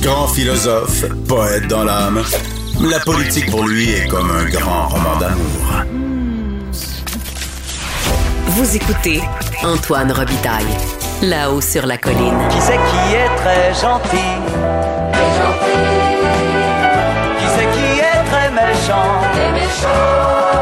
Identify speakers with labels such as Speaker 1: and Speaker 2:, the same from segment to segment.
Speaker 1: Grand philosophe, poète dans l'âme, la politique pour lui est comme un grand roman d'amour.
Speaker 2: Vous écoutez Antoine Robitaille, là-haut sur la colline.
Speaker 3: Qui c'est qui est très gentil? Très gentil. Qui c'est qui est très méchant? Très méchant.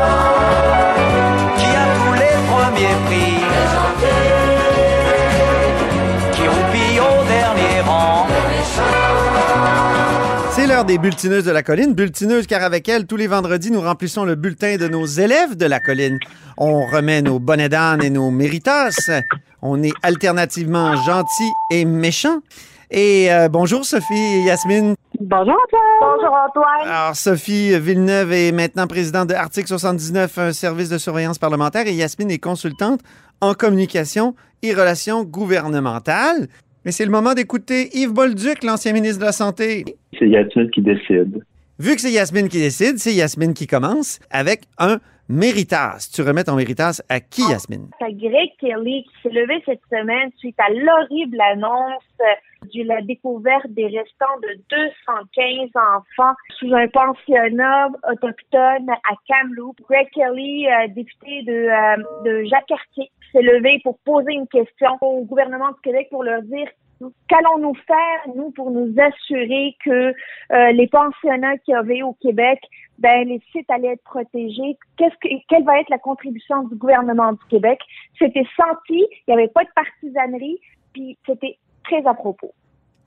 Speaker 4: L'heure des bulletineuses de la colline. Bulletineuses car avec elles, tous les vendredis, nous remplissons le bulletin de nos élèves de la colline. On remet nos bonnets d'âne et nos méritas. On est alternativement gentils et méchants. Et euh, bonjour Sophie et Yasmine.
Speaker 5: Bonjour Antoine. Bonjour Antoine.
Speaker 4: Alors Sophie Villeneuve est maintenant présidente de Article 79, un service de surveillance parlementaire, et Yasmine est consultante en communication et relations gouvernementales. Mais c'est le moment d'écouter Yves Bolduc, l'ancien ministre de la Santé.
Speaker 6: C'est Yasmine qui décide.
Speaker 4: Vu que c'est Yasmine qui décide, c'est Yasmine qui commence avec un méritas. Tu remets ton méritas à qui, Yasmine?
Speaker 5: C'est Greg Kelly qui s'est levé cette semaine suite à l'horrible annonce de la découverte des restants de 215 enfants sous un pensionnat autochtone à Kamloops. Greg Kelly, euh, député de, euh, de Jacques-Cartier, s'est levé pour poser une question au gouvernement du Québec pour leur dire Qu'allons-nous faire, nous, pour nous assurer que euh, les pensionnats qu'il y avait au Québec, ben, les sites allaient être protégés? Qu'est-ce que, quelle va être la contribution du gouvernement du Québec? C'était senti, il n'y avait pas de partisanerie, puis c'était très à propos.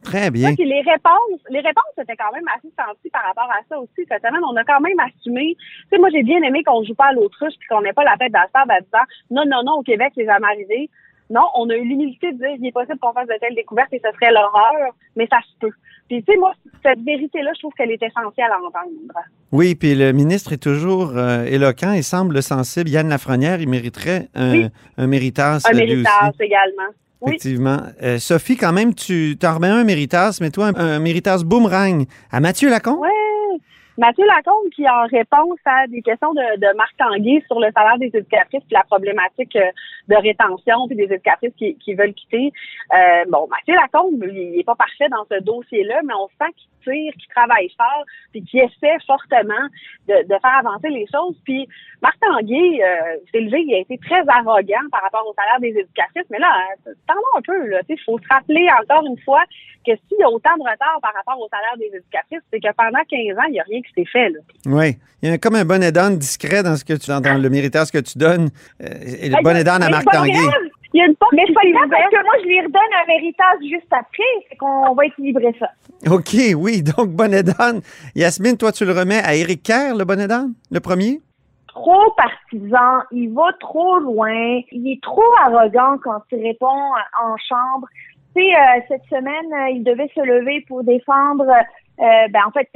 Speaker 4: Très bien.
Speaker 7: Puis les réponses, les réponses étaient quand même assez senties par rapport à ça aussi. Cette semaine, on a quand même assumé. Tu sais, moi, j'ai bien aimé qu'on joue pas à l'autruche puis qu'on n'ait pas la tête dans la table en disant non, non, non, au Québec, c'est jamais arrivé. Non, on a eu l'humilité de dire il est possible qu'on fasse de telles découvertes et ce serait l'horreur, mais ça se peut. Puis, tu sais, moi, cette vérité-là, je trouve qu'elle est essentielle à entendre.
Speaker 4: Oui, puis le ministre est toujours euh, éloquent et semble sensible. Yann Lafrenière, il mériterait un,
Speaker 7: Oui.
Speaker 4: un méritas.
Speaker 7: Un méritage également. Oui.
Speaker 4: Effectivement. Euh, Sophie, quand même, tu t'en remets un méritas, mais toi, un, un méritas boomerang à Mathieu Lacombe?
Speaker 7: Ouais. Mathieu Lacombe qui, en réponse à des questions de, de Marc Tanguay sur le salaire des éducatrices puis la problématique euh, de rétention puis des éducatrices qui, qui veulent quitter. Euh, bon, Mathieu Lacombe, il n'est pas parfait dans ce dossier-là, mais on sent qu'il tire, qu'il travaille fort puis qu'il essaie fortement de, de faire avancer les choses. Puis Marc Tanguay euh, s'est levé, il a été très arrogant par rapport au salaire des éducatrices, mais là, euh, tendons un peu, là, il faut se rappeler encore une fois que s'il y a autant de retard par rapport au salaire des éducatrices, c'est que pendant 15 ans, il n'y a rien qui s'est fait. Là.
Speaker 4: Oui. Il y a comme un bonnet d'âne discret dans ce que tu dans, dans le méritas que tu donnes. Euh, et le
Speaker 5: Ben,
Speaker 4: bonnet d'âne à Marc
Speaker 5: c'est pas
Speaker 4: Tanguay.
Speaker 5: grave.
Speaker 7: Il y a une porte
Speaker 5: Mais c'est pas grave parce que moi, je lui redonne un méritage juste après, fait qu'on va équilibrer ça.
Speaker 4: OK, oui. Donc, bonnet d'âne. Yasmine, toi, tu le remets à Éric Kerr, le bonnet d'âne, le premier?
Speaker 5: trop partisan, il va trop loin, il est trop arrogant quand il répond en chambre. Tu sais, euh, cette semaine, euh, il devait se lever pour défendre, euh, ben en fait,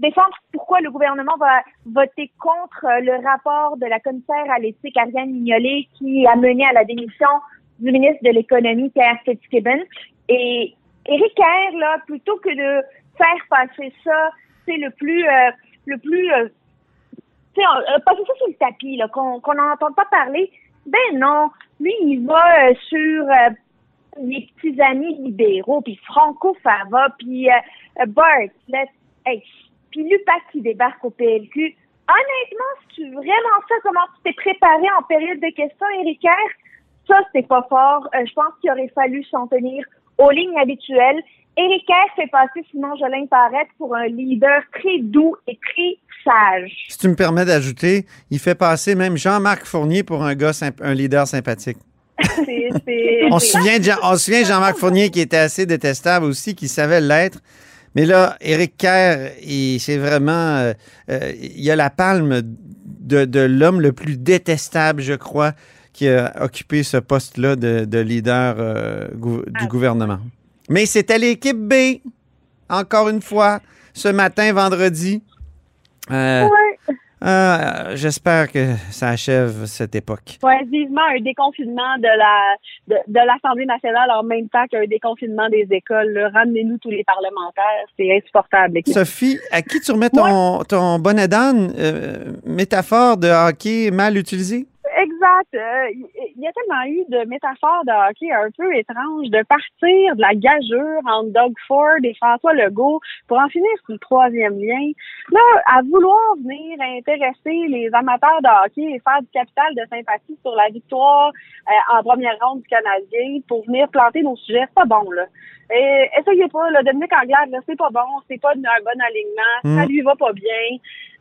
Speaker 5: défendre pourquoi le gouvernement va voter contre euh, le rapport de la commissaire à l'éthique Ariane Mignolet qui a mené à la démission du ministre de l'économie Pierre Fitzgibbon. Et Éric Kerr, là, plutôt que de faire passer ça, c'est le plus, euh, le plus euh, euh, passer ça sur le tapis, là, qu'on qu'on n'entende pas parler. Ben non, lui, il va euh, sur euh, les petits amis libéraux, puis Franco Fava, puis Bartlett, hey, puis Lupac qui débarque au PLQ. Honnêtement, si tu vraiment ça, comment tu t'es préparé en période de questions, Éric Kerr? Ça, c'était pas fort. Euh, je pense qu'il aurait fallu s'en tenir aux lignes habituelles. Éric Kerr fait passer Simon Jolin Parette pour un leader très doux et très sage.
Speaker 4: Si tu me permets d'ajouter, il fait passer même Jean-Marc Fournier pour un gars, un leader sympathique.
Speaker 7: C'est- c'est-
Speaker 4: On se souvient de, Jean- on se souvient de Jean-Marc Fournier qui était assez détestable aussi, qui savait l'être. Mais là, Éric Kerr, c'est vraiment. euh, euh, il a la palme de, de l'homme le plus détestable, je crois, qui a occupé ce poste-là de, de leader euh, gou- du gouvernement. Mais c'était l'équipe B, encore une fois, ce matin, vendredi. Euh, euh, J'espère que ça achève cette époque.
Speaker 7: Ouais, vivement un déconfinement de la de, de l'Assemblée nationale en même temps qu'un déconfinement des écoles. Ramenez-nous tous les parlementaires, c'est insupportable.
Speaker 4: Sophie, à qui tu remets ton, ton bonnet d'âne, euh, métaphore de hockey mal utilisé?
Speaker 7: Exact. Euh, Il y a tellement eu de métaphores de hockey un peu étranges, de partir de la gageure entre Doug Ford et François Legault pour en finir sur le troisième lien. Là, à vouloir venir intéresser les amateurs de hockey et faire du capital de sympathie sur la victoire euh, en première ronde du Canadien pour venir planter nos sujets, c'est pas bon, là. Et, essayez pas, là, Dominique Anglade, là, c'est pas bon, c'est pas un bon alignement, ça
Speaker 4: Mm.
Speaker 7: lui va pas bien.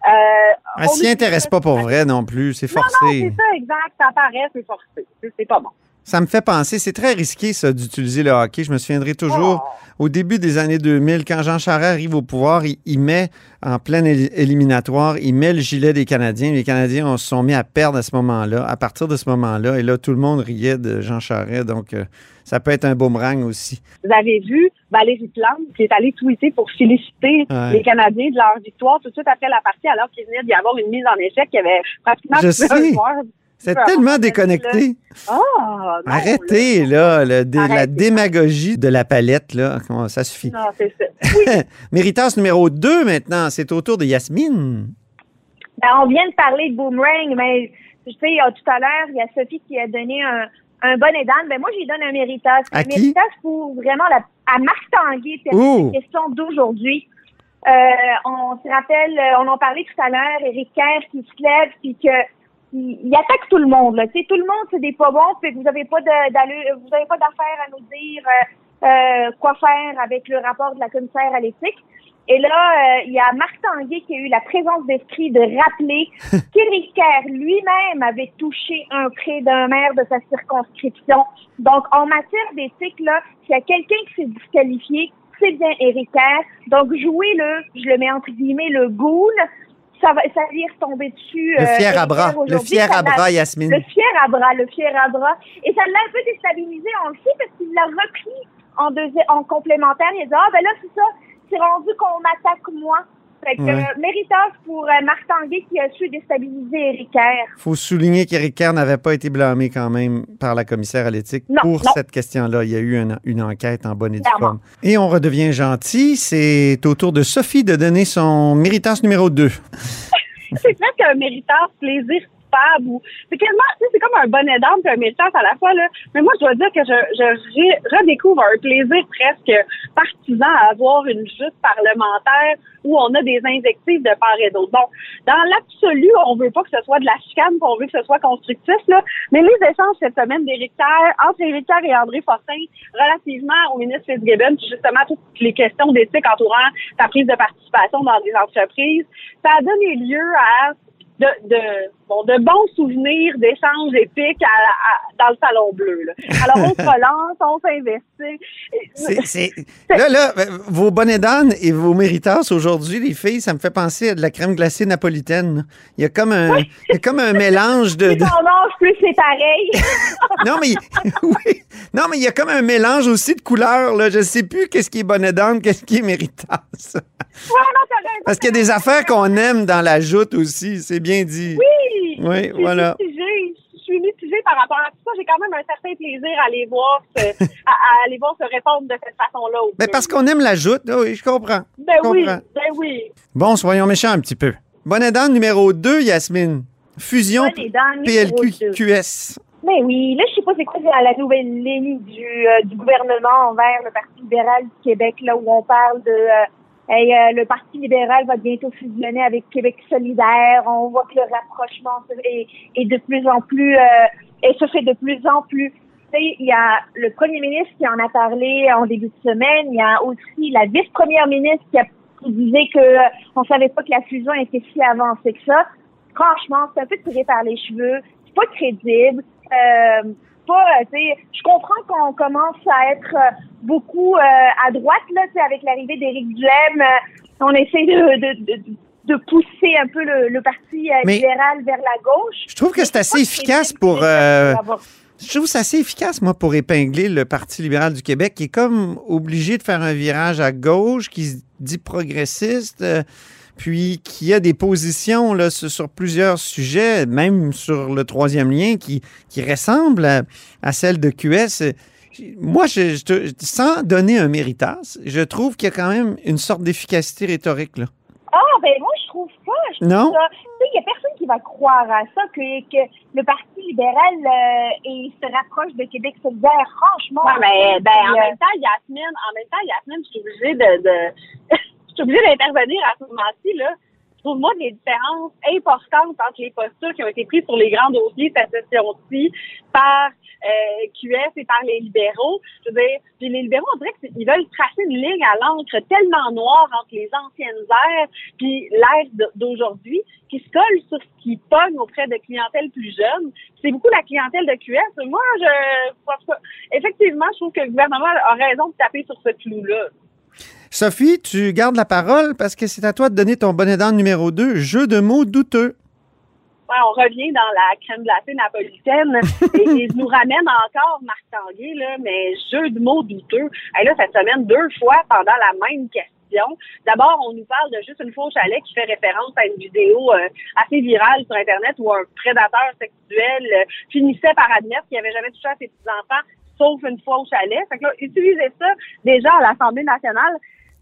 Speaker 7: Euh,
Speaker 4: Elle s'y intéresse pas pour vrai non plus, c'est
Speaker 7: non, non,
Speaker 4: forcé.
Speaker 7: c'est ça, exact. Ça c'est forcé. C'est- pas bon.
Speaker 4: Ça me fait penser, c'est très risqué ça d'utiliser le hockey. Je me souviendrai toujours
Speaker 7: Oh.
Speaker 4: au début des années 2000, quand Jean Charest arrive au pouvoir, il, il met en pleine éli- éliminatoire, il met le gilet des Canadiens. Les Canadiens on se sont mis à perdre à ce moment-là, à partir de ce moment-là. Et là, tout le monde riait de Jean Charest. Donc, euh, ça peut être un boomerang aussi.
Speaker 7: Vous avez vu Valérie Plante qui est allée tweeter pour féliciter
Speaker 4: Ouais.
Speaker 7: les Canadiens de leur victoire tout de suite après la partie, alors qu'il venait d'y avoir une mise en échec qui avait pratiquement
Speaker 4: Je
Speaker 7: un
Speaker 4: sais.
Speaker 7: joueur.
Speaker 4: C'est tellement déconnecté.
Speaker 7: Non,
Speaker 4: Arrêtez, là, le la démagogie de la palette, là. Comment- Ça suffit.
Speaker 7: Non, c'est ça.
Speaker 4: Méritas numéro 2 maintenant, c'est au tour de Yasmine.
Speaker 5: Ben, on vient de parler de boomerang, mais tu sais, tout à l'heure, il y a Sophie qui a donné un, un bon aidant. Ben, moi, j'y donne un méritage. Un
Speaker 4: qui?
Speaker 5: méritage pour vraiment la, à Marc Tanguay,
Speaker 4: Ouh.
Speaker 5: la question d'aujourd'hui. Euh, on se rappelle, on en parlait tout à l'heure, Éric Kerr qui se lève, puis que il, il attaque tout le monde. Là. Tout le monde, c'est des pas bons, puis vous n'avez pas de- vous avez pas d'affaire à nous dire euh, euh, quoi faire avec le rapport de la commissaire à l'éthique. Et là, euh, il y a Marc Tanguay qui a eu la présence d'esprit de rappeler qu'Éric Kerr lui-même avait touché un prêt d'un maire de sa circonscription. Donc, en matière d'éthique, là, s'il y a quelqu'un qui s'est disqualifié, c'est bien Éric Kerr. Donc, jouez-le, je le mets entre guillemets, le ghoul, ça va, ça va lui retomber dessus.
Speaker 4: Le
Speaker 5: euh,
Speaker 4: fier à bras. Le fier à bras, Yasmine.
Speaker 5: le fier à bras, le fier à bras. Et ça l'a un peu déstabilisé, on le sait, parce qu'il l'a repris en, deuxi- en complémentaire. Il a dit, ah ben là, c'est ça, c'est rendu qu'on m'attaque moi. Fait que
Speaker 4: Ouais.
Speaker 5: euh, méritage pour euh, Marc Tanguay qui a su déstabiliser Éric Kerr.
Speaker 4: faut souligner qu'Éric Kerr n'avait pas été blâmé quand même par la commissaire à l'éthique pour
Speaker 5: non.
Speaker 4: cette question-là. Il y a eu une, une enquête en bonne et due forme. Et on redevient gentil. C'est au tour de Sophie de donner son méritage numéro 2.
Speaker 7: c'est presque un méritage plaisir c'est quasiment c'est comme un bonnet d'âme et un méritage à la fois là. Mais moi je dois dire que je, je redécouvre un plaisir presque partisan à avoir une lutte parlementaire où on a des invectives de part et d'autre. Bon dans l'absolu on veut pas que ce soit de la chicane on veut que ce soit constructif là. Mais les échanges cette semaine d'Éric Kerr entre Éric Kerr et André Fortin relativement au ministre Fitzgibbon justement toutes les questions d'éthique entourant sa prise de participation dans des entreprises ça a donné lieu à de, de, bon, de bons souvenirs d'échanges épiques à- à- dans le salon bleu. Là. Alors, on se relance, on s'investit.
Speaker 4: C'est- c'est- Là, là, euh, vos bonnets d'âne et vos méritas aujourd'hui, les filles, ça me fait penser à de la crème glacée napolitaine. Il y a comme un, il y a comme un mélange de.
Speaker 5: Plus
Speaker 4: de-
Speaker 5: on mange, plus c'est pareil.
Speaker 4: Non, mais oui. Non, mais il y a comme un mélange aussi de couleurs. Là. Je sais plus qu'est-ce qui est bonnet d'âne, qu'est-ce qui est méritas.
Speaker 5: Ouais, non.
Speaker 4: Parce qu'il y a des affaires qu'on aime dans la joute aussi. C'est bien dit.
Speaker 7: Oui,
Speaker 4: Oui,
Speaker 7: je suis
Speaker 4: voilà.
Speaker 7: mitigée. Je suis mitigée par rapport à tout ça. J'ai quand même un certain plaisir à aller voir se, à, voir se répondre de cette façon-là.
Speaker 4: Mais
Speaker 7: bleu.
Speaker 4: parce qu'on aime la joute. Ah Oui, je comprends.
Speaker 7: Ben
Speaker 4: je
Speaker 7: oui,
Speaker 4: comprends.
Speaker 7: ben oui.
Speaker 4: Bon, soyons méchants un petit peu. Bonnet d'âne numéro 2, Yasmine. Fusion
Speaker 5: les.
Speaker 4: PLQ-QS.
Speaker 5: Mais oui, là, je sais pas c'est quoi la, la nouvelle ligne du, euh, du gouvernement envers le Parti libéral du Québec, là, où on parle de euh, hey, euh, le Parti libéral va bientôt fusionner avec Québec solidaire. On voit que le rapprochement est, est de plus en plus euh, et se fait de plus en plus. Il y a le premier ministre qui en a parlé en début de semaine. Il y a aussi la vice-première ministre qui, a, qui disait que euh, on savait pas que la fusion était si avancée que ça. Franchement, c'est un peu tiré par les cheveux. C'est pas crédible. Euh, pas, euh, je comprends qu'on commence à être euh, beaucoup euh, à droite là, avec l'arrivée d'Éric Duhem. on essaie de, de, de, de pousser un peu le, le parti euh, libéral vers la gauche.
Speaker 4: Je trouve que c'est assez efficace pour. euh,
Speaker 5: ça.
Speaker 4: Je trouve c'est assez efficace, moi, pour épingler le Parti libéral du Québec, qui est comme obligé de faire un virage à gauche, qui se dit progressiste, puis qui a des positions là, sur, plusieurs sujets, même sur le troisième lien, qui, qui ressemblent à, à celle de QS. Moi, je, sans donner un méritas, je trouve qu'il y a quand même une sorte d'efficacité rhétorique. Là.
Speaker 5: Ah, ben moi, je trouve pas. Je trouve
Speaker 4: Non?
Speaker 5: ça- Tu sais, il y a personne qui va croire à ça que, que le Parti libéral euh, et se rapproche de Québec solidaire, franchement.
Speaker 7: Ouais, mais ben, en
Speaker 5: euh,
Speaker 7: même temps, Yasmine, en même temps, Yasmine, je suis obligée de, suis obligée d'intervenir à ce moment-ci, là. Je trouve moi des différences importantes entre les postures qui ont été prises sur les grands dossiers cette session-ci par euh, QS et par les libéraux. Je veux dire, les libéraux, on dirait qu'ils veulent tracer une ligne à l'encre tellement noire entre les anciennes ères puis l'ère d'aujourd'hui qui se colle sur ce qui pogne auprès de clientèle plus jeune. C'est beaucoup la clientèle de QS. Moi, je effectivement, je trouve que le gouvernement a raison de taper sur ce clou-là.
Speaker 4: Sophie, tu gardes la parole parce que c'est à toi de donner ton bonnet d'âne numéro 2, jeu de mots douteux.
Speaker 7: Ouais, on revient dans la crème glacée napolitaine et, je nous ramène encore Marc Tanguay, là, mais jeu de mots douteux. Et là, cette semaine, deux fois pendant la même question. D'abord, on nous parle de juste une au chalet qui fait référence à une vidéo euh, assez virale sur Internet où un prédateur sexuel euh, finissait par admettre qu'il n'avait jamais touché à ses petits-enfants, sauf une fois au chalet. Fait que là, utiliser ça déjà à l'Assemblée nationale,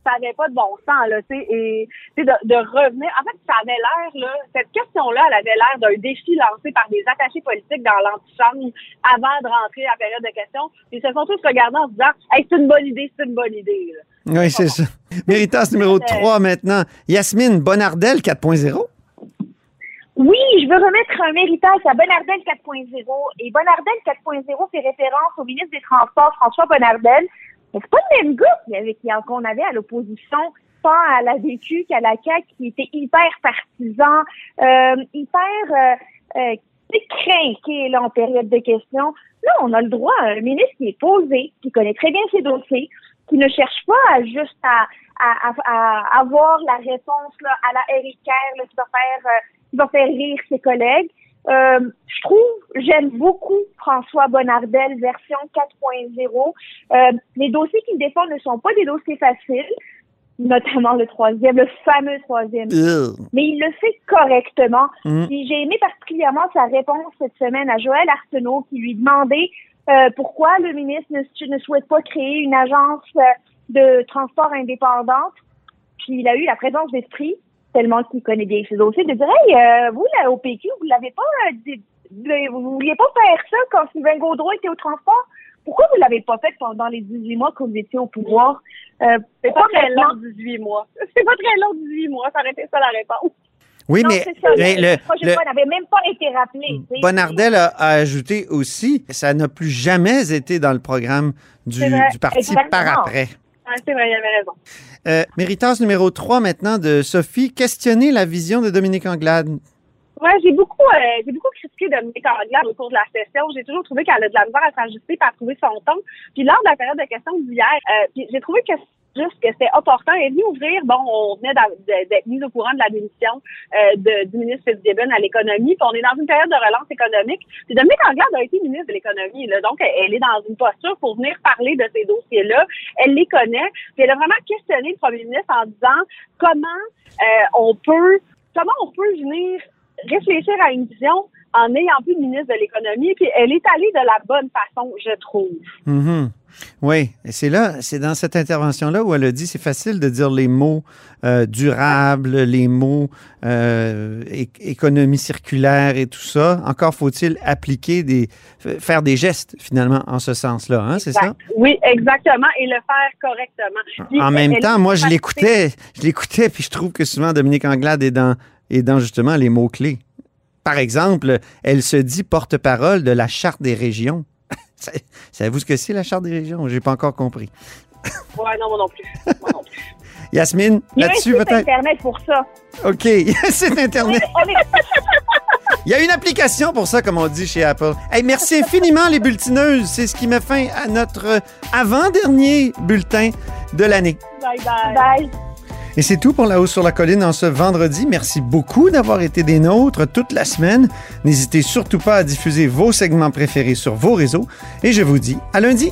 Speaker 7: ça n'avait pas de bon sens, là, tu sais, et de, de revenir. En fait, ça avait l'air, là, cette question-là, elle avait l'air d'un défi lancé par des attachés politiques dans l'antichambre avant de rentrer à la période de questions. Ils se sont tous regardés en se disant, hey, c'est une bonne idée, c'est une bonne idée, là.
Speaker 4: Oui, c'est ça. Méritas numéro 3 maintenant. Yasmine Bonardel 4.0.
Speaker 5: Oui, je veux remettre un méritage à Bonardel 4.0. Et Bonardel 4.0 fait référence au ministre des Transports, François Bonardel. C'est pas le même a- qu'on avait à l'opposition, tant à la DQ qu'à la CAQ, qui était hyper partisan, euh, hyper euh, euh, craqué là, en période de questions. Là, on a le droit à un ministre qui est posé, qui connaît très bien ses dossiers, qui ne cherche pas à juste à, à, à- à avoir la réponse là, à la Eric Kerr, qui va faire euh, qui va faire rire ses collègues. Euh, je trouve, j'aime beaucoup François Bonnardel version 4.0. Euh, les dossiers qu'il défend ne sont pas des dossiers faciles, notamment le troisième, le fameux troisième. Mais il le fait correctement.
Speaker 4: Mm.
Speaker 5: J'ai aimé particulièrement sa réponse cette semaine à Joël Arsenault qui lui demandait euh, pourquoi le ministre ne, ne souhaite pas créer une agence euh, de transport indépendante. Puis il a eu la présence d'esprit, tellement qu'il connaît bien ses dossiers, de dire Hey, euh, vous, là, au PQ, vous l'avez pas euh, dit- vous vouliez pas faire ça quand Sylvain Gaudreau était au transport? Pourquoi vous l'avez pas fait pendant les 18 mois que vous étiez au pouvoir? Euh,
Speaker 7: C'est pas très long, 18 mois. C'est pas très long, 18 mois. Ça aurait été ça la réponse.
Speaker 4: Oui,
Speaker 5: Non,
Speaker 4: mais,
Speaker 5: c'est ça.
Speaker 4: mais
Speaker 5: le,
Speaker 4: le,
Speaker 5: n'avait même pas été rappelé.
Speaker 4: Bonardel a, a ajouté aussi, ça n'a plus jamais été dans le programme du, parti
Speaker 5: exactement.
Speaker 4: par après.
Speaker 7: Ouais, c'est vrai, il avait raison.
Speaker 4: Euh, numéro 3 maintenant de Sophie, questionner la vision de Dominique Anglade.
Speaker 7: Ouais, j'ai beaucoup, euh, j'ai beaucoup critiqué Dominique Anglade au cours de la session. J'ai toujours trouvé qu'elle a de la misère à s'ajuster et à trouver son ton. Puis lors de la période de questions d'hier, euh, j'ai trouvé que juste que c'était opportun. Elle est venue ouvrir, bon, on venait d'être mis au courant de la démission euh, du ministre Fitzgibbon à l'économie, puis on est dans une période de relance économique. Dominique Anglade a été ministre de l'économie, donc elle, elle est dans une posture pour venir parler de ces dossiers-là. Elle les connaît, puis elle a vraiment questionné le premier ministre en disant comment euh, on peut, comment on peut venir réfléchir à une vision en n'ayant plus de ministre de l'économie, puis elle est allée de la bonne façon, je trouve.
Speaker 4: Mhm. Oui, et c'est là, c'est dans cette intervention-là où elle a dit c'est facile de dire les mots euh, durables, les mots euh, économie circulaire et tout ça. Encore faut-il appliquer des, faire des gestes finalement en ce sens-là, hein, c'est ça?
Speaker 7: Oui, exactement, et le faire correctement. Puis
Speaker 4: En même
Speaker 7: elle-
Speaker 4: temps, moi je l'écoutais, je l'écoutais, puis je trouve que souvent Dominique Anglade est dans, est dans justement les mots clés. Par exemple, elle se dit porte-parole de la charte des régions. Savez-vous ce que c'est la charte des régions? J'ai pas encore compris.
Speaker 7: Ouais, non, moi non plus. Moi non plus.
Speaker 4: Yasmine,
Speaker 5: Il y a un
Speaker 4: là-dessus
Speaker 5: site
Speaker 4: peut-être?
Speaker 5: Internet pour ça.
Speaker 4: OK, c'est Internet. Il y a une application pour ça, comme on dit chez Apple. Hey, merci infiniment, les bulletineuses. C'est ce qui met fin à notre avant-dernier bulletin de l'année.
Speaker 7: Bye bye.
Speaker 5: Bye.
Speaker 4: Et c'est tout pour La Hausse sur la Colline en ce vendredi. Merci beaucoup d'avoir été des nôtres toute la semaine. N'hésitez surtout pas à diffuser vos segments préférés sur vos réseaux. Et je vous dis à lundi.